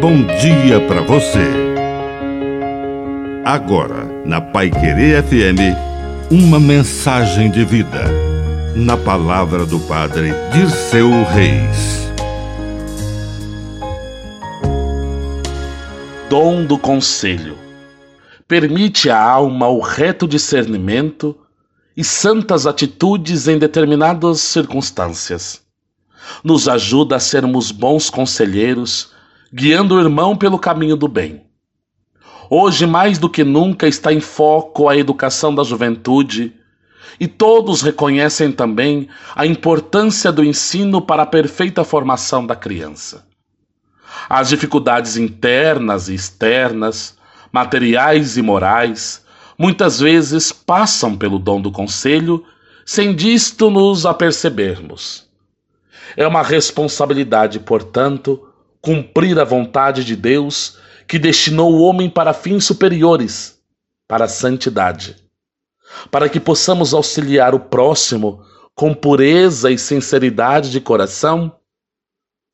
bom dia para você. Agora, na Pai Querer FM, uma mensagem de vida. Na palavra do Padre Dirceu Reis. Dom do conselho. Permite à alma o reto discernimento e santas atitudes em determinadas circunstâncias. Nos ajuda a sermos bons conselheiros guiando o irmão pelo caminho do bem. Hoje, mais do que nunca, está em foco a educação da juventude e todos reconhecem também a importância do ensino para a perfeita formação da criança. As dificuldades internas e externas, materiais e morais, muitas vezes passam pelo dom do conselho sem disto nos apercebermos. É uma responsabilidade, portanto, cumprir a vontade de Deus que destinou o homem para fins superiores, para a santidade. Para que possamos auxiliar o próximo com pureza e sinceridade de coração,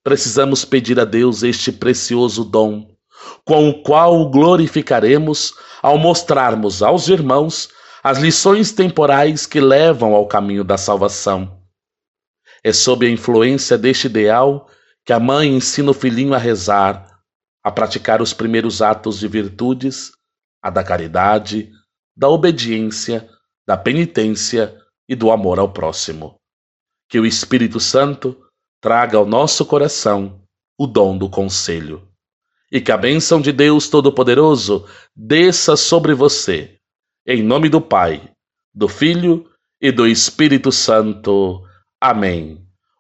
precisamos pedir a Deus este precioso dom, com o qual o glorificaremos ao mostrarmos aos irmãos as lições temporais que levam ao caminho da salvação. É sob a influência deste ideal que a mãe ensina o filhinho a rezar, a praticar os primeiros atos de virtudes, a da caridade, da obediência, da penitência e do amor ao próximo. Que o Espírito Santo traga ao nosso coração o dom do conselho. E que a bênção de Deus Todo-Poderoso desça sobre você. Em nome do Pai, do Filho e do Espírito Santo. Amém.